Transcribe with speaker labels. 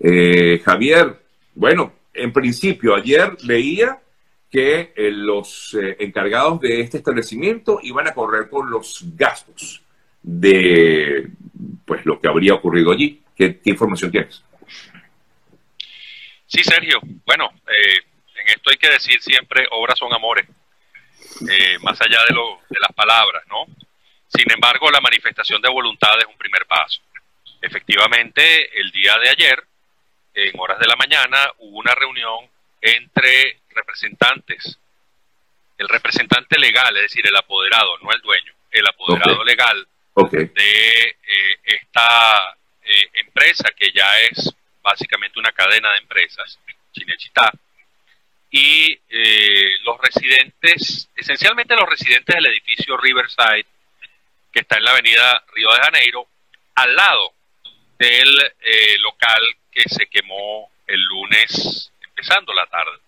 Speaker 1: Eh, Javier, bueno, en principio, ayer leía que eh, los eh, encargados de este establecimiento iban a correr con los gastos de pues lo que habría ocurrido allí. ¿Qué, información tienes?
Speaker 2: Sí, Sergio. Bueno, en esto hay que decir siempre, obras son amores, más allá de, lo, de las palabras, ¿no? Sin embargo, la manifestación de voluntad es un primer paso. Efectivamente, el día de ayer, en horas de la mañana, hubo una reunión entre representantes, el representante legal, es decir, el apoderado, no el dueño, el apoderado legal de eh, esta eh, empresa que ya es básicamente una cadena de empresas, Chinechita, y eh, los residentes, esencialmente los residentes del edificio Riverside, que está en la avenida Río de Janeiro, al lado del local que se quemó el lunes empezando la tarde.